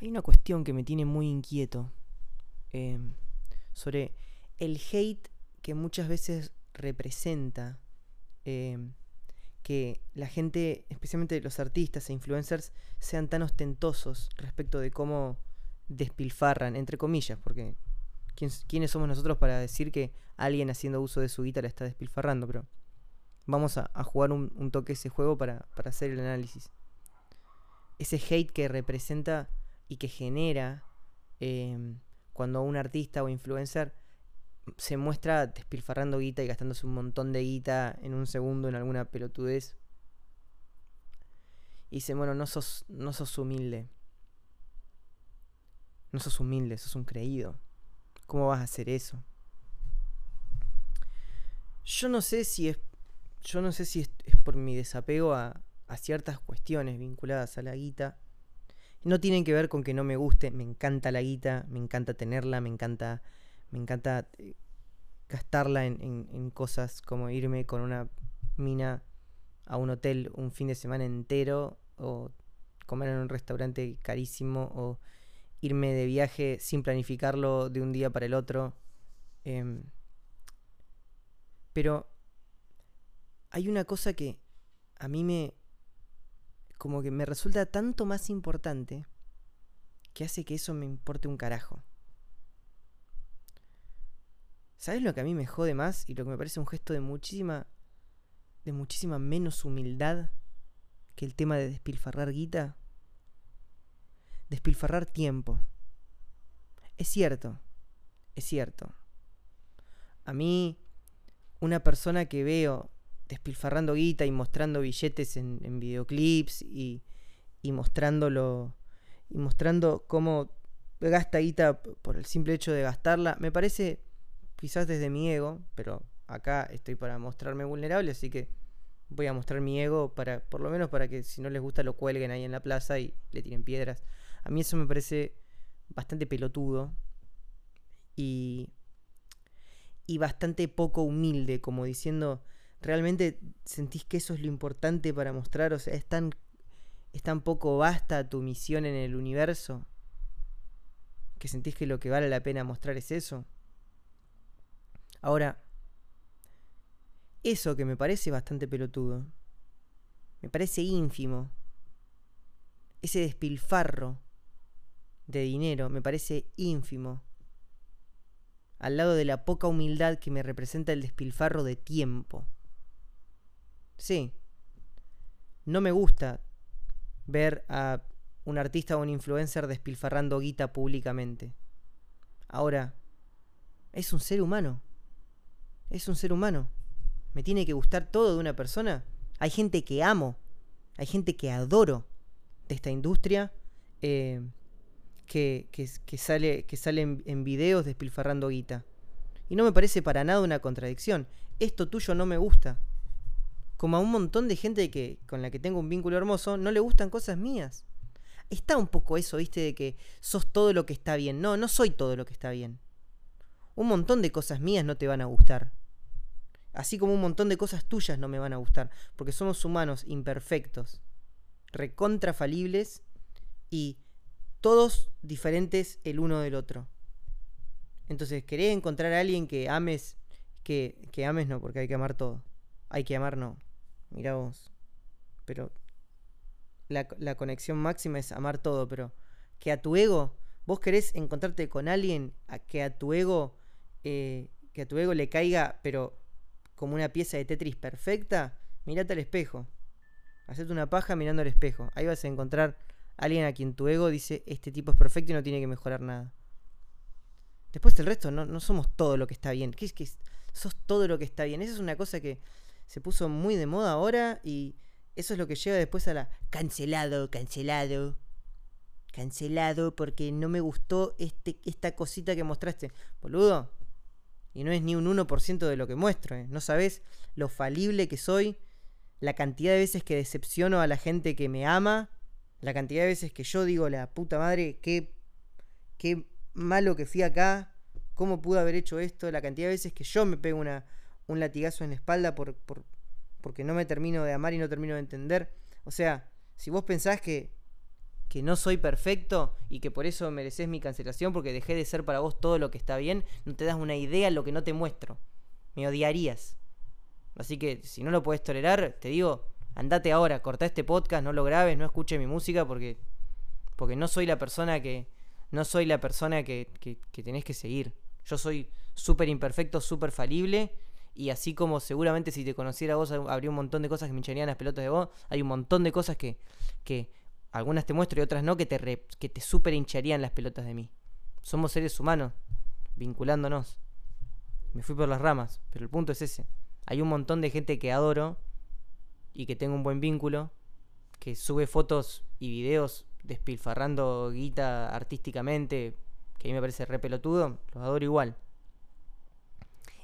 Hay una cuestión que me tiene muy inquieto em, sobre el hate que muchas veces representa em, que la gente, especialmente los artistas e influencers, sean tan ostentosos respecto de cómo despilfarran, entre comillas, porque ¿quiénes somos nosotros para decir que alguien haciendo uso de su guitarra está despilfarrando? Pero vamos a, jugar un, toque ese juego para, hacer el análisis. Ese hate que representa y que genera em, cuando un artista o influencer se muestra despilfarrando guita y gastándose un montón de guita en un segundo en alguna pelotudez. Y dice, bueno, no sos, no sos humilde. No sos humilde, sos un creído. ¿Cómo vas a hacer eso? Yo no sé si es. Yo no sé si es, por mi desapego a, a ciertas cuestiones vinculadas a la guita. No tienen que ver con que no me guste, me encanta la guita, me encanta tenerla, me encanta, me encanta eh, gastarla en, cosas como irme con una mina a un hotel un fin de semana entero o comer en un restaurante carísimo o irme de viaje sin planificarlo de un día para el otro. Em, pero hay una cosa que a mí me, como que me resulta tanto más importante que hace que eso me importe un carajo. ¿Sabes lo que a mí me jode más y lo que me parece un gesto de muchísima de muchísima menos humildad que el tema de despilfarrar guita? Despilfarrar tiempo. Es cierto, es cierto. A mí, una persona que veo despilfarrando guita y mostrando billetes en, videoclips y, y mostrándolo y mostrando cómo gasta guita por el simple hecho de gastarla, me parece quizás desde mi ego, pero acá estoy para mostrarme vulnerable, así que voy a mostrar mi ego para por lo menos para que si no les gusta lo cuelguen ahí en la plaza y le tiren piedras. A mí eso me parece bastante pelotudo y y bastante poco humilde, como diciendo, ¿realmente sentís que eso es lo importante para mostrar? O sea, ¿es tan, es tan poco basta tu misión en el universo? ¿Que sentís que lo que vale la pena mostrar es eso? Ahora, eso que me parece bastante pelotudo, me parece ínfimo, ese despilfarro de dinero me parece ínfimo al lado de la poca humildad que me representa el despilfarro de tiempo. Sí, no me gusta ver a un artista o un influencer despilfarrando guita públicamente. Ahora, es un ser humano. Es un ser humano. ¿Me tiene que gustar todo de una persona? Hay gente que amo. Hay gente que adoro de esta industria. Eh, que, sale, que sale en, en videos despilfarrando guita. Y no me parece para nada una contradicción. Esto tuyo no me gusta como a un montón de gente que, con la que tengo un vínculo hermoso, no le gustan cosas mías. Está un poco eso, viste, de que sos todo lo que está bien. No, no soy todo lo que está bien. Un montón de cosas mías no te van a gustar. Así como un montón de cosas tuyas no me van a gustar. Porque somos humanos imperfectos, recontrafalibles y todos diferentes el uno del otro. Entonces, querés encontrar a alguien que ames, que, que ames no, porque hay que amar todo. Hay que amar no. Mira vos. Pero la, conexión máxima es amar todo, pero que a tu ego, vos querés encontrarte con alguien a que a tu ego, eh, que a tu ego le caiga, pero como una pieza de Tetris perfecta, mirate al espejo. Hacete una paja mirando al espejo. Ahí vas a encontrar a alguien a quien tu ego dice, este tipo es perfecto y no tiene que mejorar nada. Después el resto, no, no somos todo lo que está bien. ¿Qué es que sos todo lo que está bien? Esa es una cosa que se puso muy de moda ahora y eso es lo que lleva después a la cancelado, cancelado. Cancelado porque no me gustó este, esta cosita que mostraste. Boludo. Y no es ni un 1% de lo que muestro. ¿eh? No sabes lo falible que soy. La cantidad de veces que decepciono a la gente que me ama. La cantidad de veces que yo digo, la puta madre, qué, qué malo que fui acá. ¿Cómo pude haber hecho esto? La cantidad de veces que yo me pego una, un latigazo en la espalda por, porque no me termino de amar y no termino de entender. O sea, si vos pensás que que no soy perfecto y que por eso mereces mi cancelación porque dejé de ser para vos todo lo que está bien, no te das una idea de lo que no te muestro. Me odiarías. Así que si no lo puedes tolerar, te digo, andate ahora, corta este podcast, no lo grabes, no escuches mi música porque porque no soy la persona que no soy la persona que, que, que tenés que seguir. Yo soy súper imperfecto, súper falible y así como seguramente si te conociera vos habría un montón de cosas que me hincharían las pelotas de vos, hay un montón de cosas que, que algunas te muestro y otras no, que te, que te super hincharían las pelotas de mí. Somos seres humanos, vinculándonos. Me fui por las ramas, pero el punto es ese. Hay un montón de gente que adoro y que tengo un buen vínculo, que sube fotos y videos despilfarrando guita artísticamente, que a mí me parece re pelotudo, los adoro igual.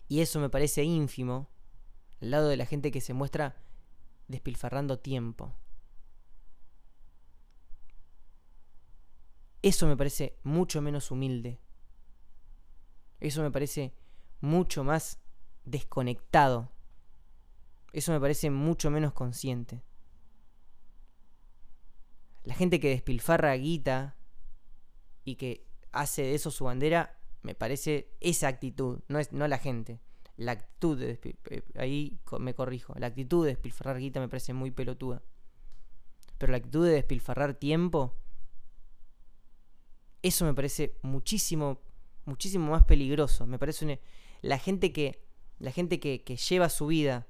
Y eso me parece ínfimo al lado de la gente que se muestra despilfarrando tiempo. Eso me parece mucho menos humilde. Eso me parece mucho más desconectado. Eso me parece mucho menos consciente. La gente que despilfarra guita y que hace de eso su bandera, me parece esa actitud, no, es, no la gente. La actitud de eh, ahí me corrijo, la actitud de despilfarrar guita me parece muy pelotuda. Pero la actitud de despilfarrar tiempo eso me parece muchísimo, muchísimo más peligroso. Me parece la gente que, la gente que, que lleva su vida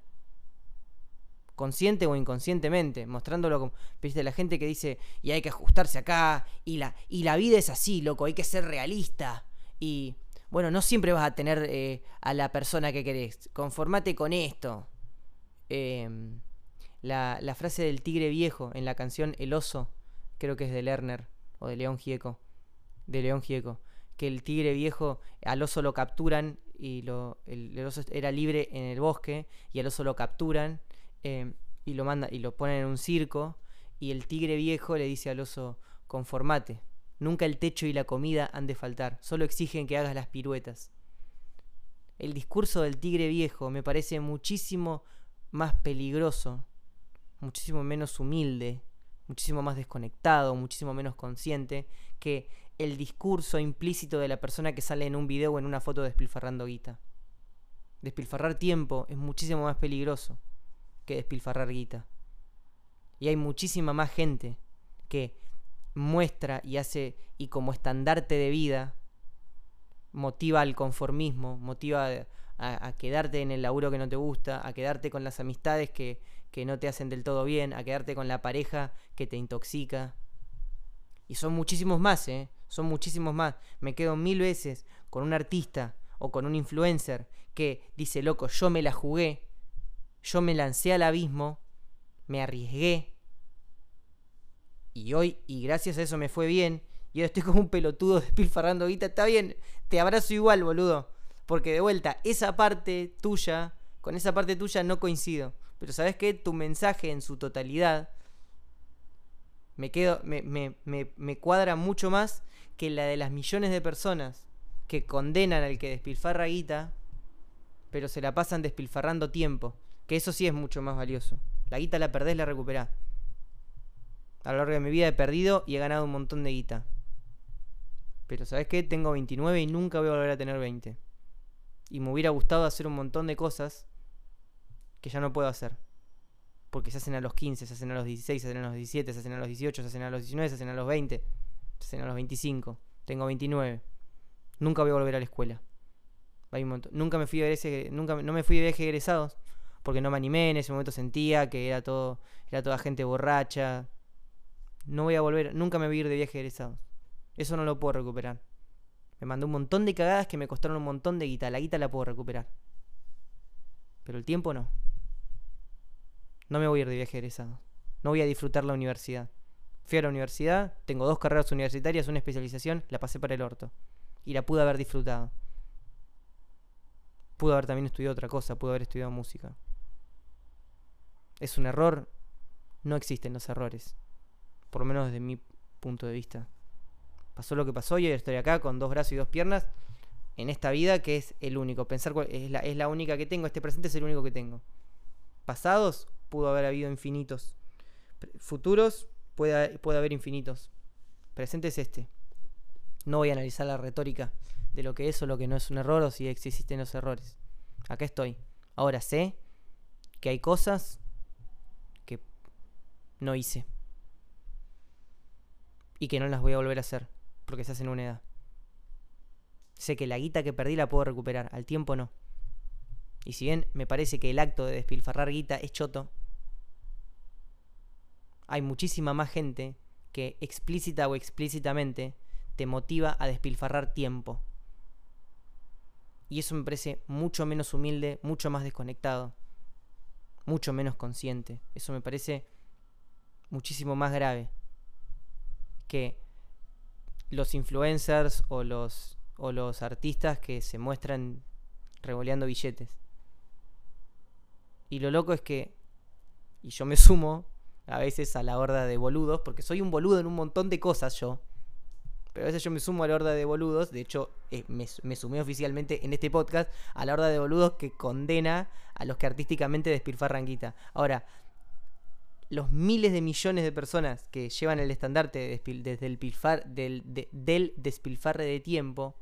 consciente o inconscientemente, mostrándolo como, viste, la gente que dice, y hay que ajustarse acá, y la, y la vida es así, loco, hay que ser realista. Y bueno, no siempre vas a tener eh, a la persona que querés, conformate con esto. Em, la, la, frase del tigre viejo en la canción El oso, creo que es de Lerner o de León Gieco de León Gieco, que el tigre viejo al oso lo capturan y lo, el, oso era libre en el bosque y al oso lo capturan eh, y lo manda y lo ponen en un circo y el tigre viejo le dice al oso conformate, nunca el techo y la comida han de faltar, solo exigen que hagas las piruetas. El discurso del tigre viejo me parece muchísimo más peligroso, muchísimo menos humilde, muchísimo más desconectado, muchísimo menos consciente que el discurso implícito de la persona que sale en un video o en una foto despilfarrando guita. Despilfarrar tiempo es muchísimo más peligroso que despilfarrar guita. Y hay muchísima más gente que muestra y hace y como estandarte de vida motiva al conformismo, motiva a, quedarte en el laburo que no te gusta, a quedarte con las amistades que, que no te hacen del todo bien, a quedarte con la pareja que te intoxica. Y son muchísimos más, ¿eh? son muchísimos más. Me quedo mil veces con un artista o con un influencer que dice, loco, yo me la jugué, yo me lancé al abismo, me arriesgué, y hoy, y gracias a eso me fue bien, y ahora estoy como un pelotudo despilfarrando guita, está bien, te abrazo igual, boludo, porque de vuelta, esa parte tuya, con esa parte tuya no coincido, pero sabes que tu mensaje en su totalidad me quedo, me, me, me, me cuadra mucho más que la de las millones de personas que condenan al que despilfarra guita, pero se la pasan despilfarrando tiempo, que eso sí es mucho más valioso. La guita la perdés, la recuperás. A lo largo de mi vida he perdido y he ganado un montón de guita. Pero ¿sabes qué? Tengo 29 y nunca voy a volver a tener 20. Y me hubiera gustado hacer un montón de cosas que ya no puedo hacer. Porque se hacen a los 15, se hacen a los 16, se hacen a los 17, se hacen a los 18, se hacen a los 19, se hacen a los 20 a los 25. Tengo 29. Nunca voy a volver a la escuela. Nunca me fui de ese, nunca no me fui de viaje egresados porque no me animé, en ese momento sentía que era todo era toda gente borracha. No voy a volver, nunca me voy a ir de viaje egresados. Eso no lo puedo recuperar. Me mandó un montón de cagadas que me costaron un montón de guita. La guita la puedo recuperar. Pero el tiempo no. No me voy a ir de viaje egresado. No voy a disfrutar la universidad. Fui a la universidad, tengo dos carreras universitarias, una especialización, la pasé para el orto. Y la pude haber disfrutado. Pude haber también estudiado otra cosa, pude haber estudiado música. ¿Es un error? No existen los errores. Por lo menos desde mi punto de vista. Pasó lo que pasó y estoy acá con dos brazos y dos piernas en esta vida que es el único. Pensar es la, es la única que tengo, este presente es el único que tengo. Pasados, pudo haber habido infinitos. Futuros, puede, haber infinitos. presente es este. No voy a analizar la retórica de lo que es o lo que no es un error o si existen los errores. Acá estoy. Ahora sé que hay cosas que no hice. Y que no las voy a volver a hacer porque se hacen una edad. Sé que la guita que perdí la puedo recuperar, al tiempo no. Y si bien me parece que el acto de despilfarrar guita es choto, hay muchísima más gente que explícita o explícitamente te motiva a despilfarrar tiempo. Y eso me parece mucho menos humilde, mucho más desconectado, mucho menos consciente. Eso me parece muchísimo más grave que los influencers o los, o los artistas que se muestran revoleando billetes. Y lo loco es que, y yo me sumo a veces a la horda de boludos, porque soy un boludo en un montón de cosas yo. Pero a veces yo me sumo a la horda de boludos, de hecho eh, me, me, sumé oficialmente en este podcast a la horda de boludos que condena a los que artísticamente despilfarran guita. Ahora, los miles de millones de personas que llevan el estandarte desde el pilfar, del, despilfarre de tiempo,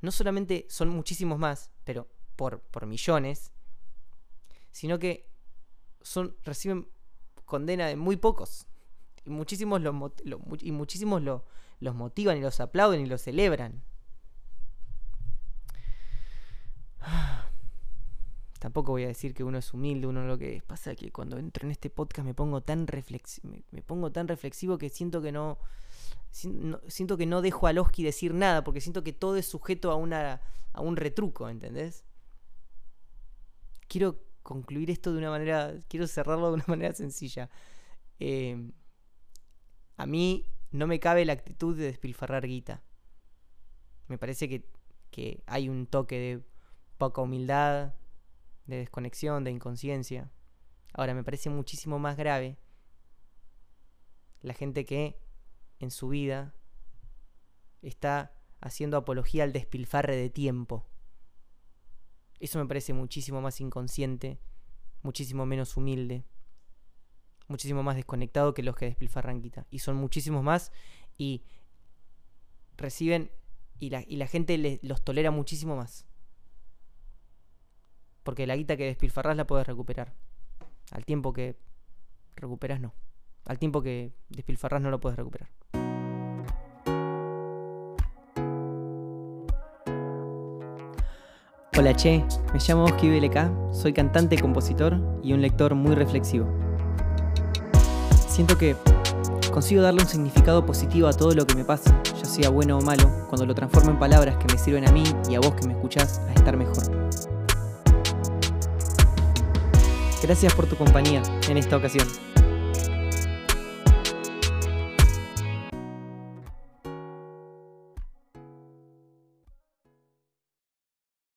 no solamente son muchísimos más, pero por, por millones, sino que son, reciben condena de muy pocos. Y muchísimos, lo, y muchísimos lo, los motivan y los aplauden y los celebran. Tampoco voy a decir que uno es humilde, uno lo que pasa que cuando entro en este podcast me pongo tan reflexivo, me, pongo tan reflexivo que siento que no, siento que no dejo a Loski decir nada porque siento que todo es sujeto a una a un retruco, ¿entendés? Quiero concluir esto de una manera, quiero cerrarlo de una manera sencilla. Eh, a mí no me cabe la actitud de despilfarrar guita. Me parece que, que hay un toque de poca humildad, de desconexión, de inconsciencia. Ahora, me parece muchísimo más grave la gente que en su vida está haciendo apología al despilfarre de tiempo. Eso me parece muchísimo más inconsciente, muchísimo menos humilde, muchísimo más desconectado que los que despilfarran guita. Y son muchísimos más y reciben y la, y la gente los tolera muchísimo más. Porque la guita que despilfarras la puedes recuperar. Al tiempo que recuperas no. Al tiempo que despilfarras no lo puedes recuperar. Hola Che, me llamo Oski BLK, soy cantante, compositor y un lector muy reflexivo. Siento que consigo darle un significado positivo a todo lo que me pasa, ya sea bueno o malo, cuando lo transformo en palabras que me sirven a mí y a vos que me escuchás a estar mejor. Gracias por tu compañía en esta ocasión.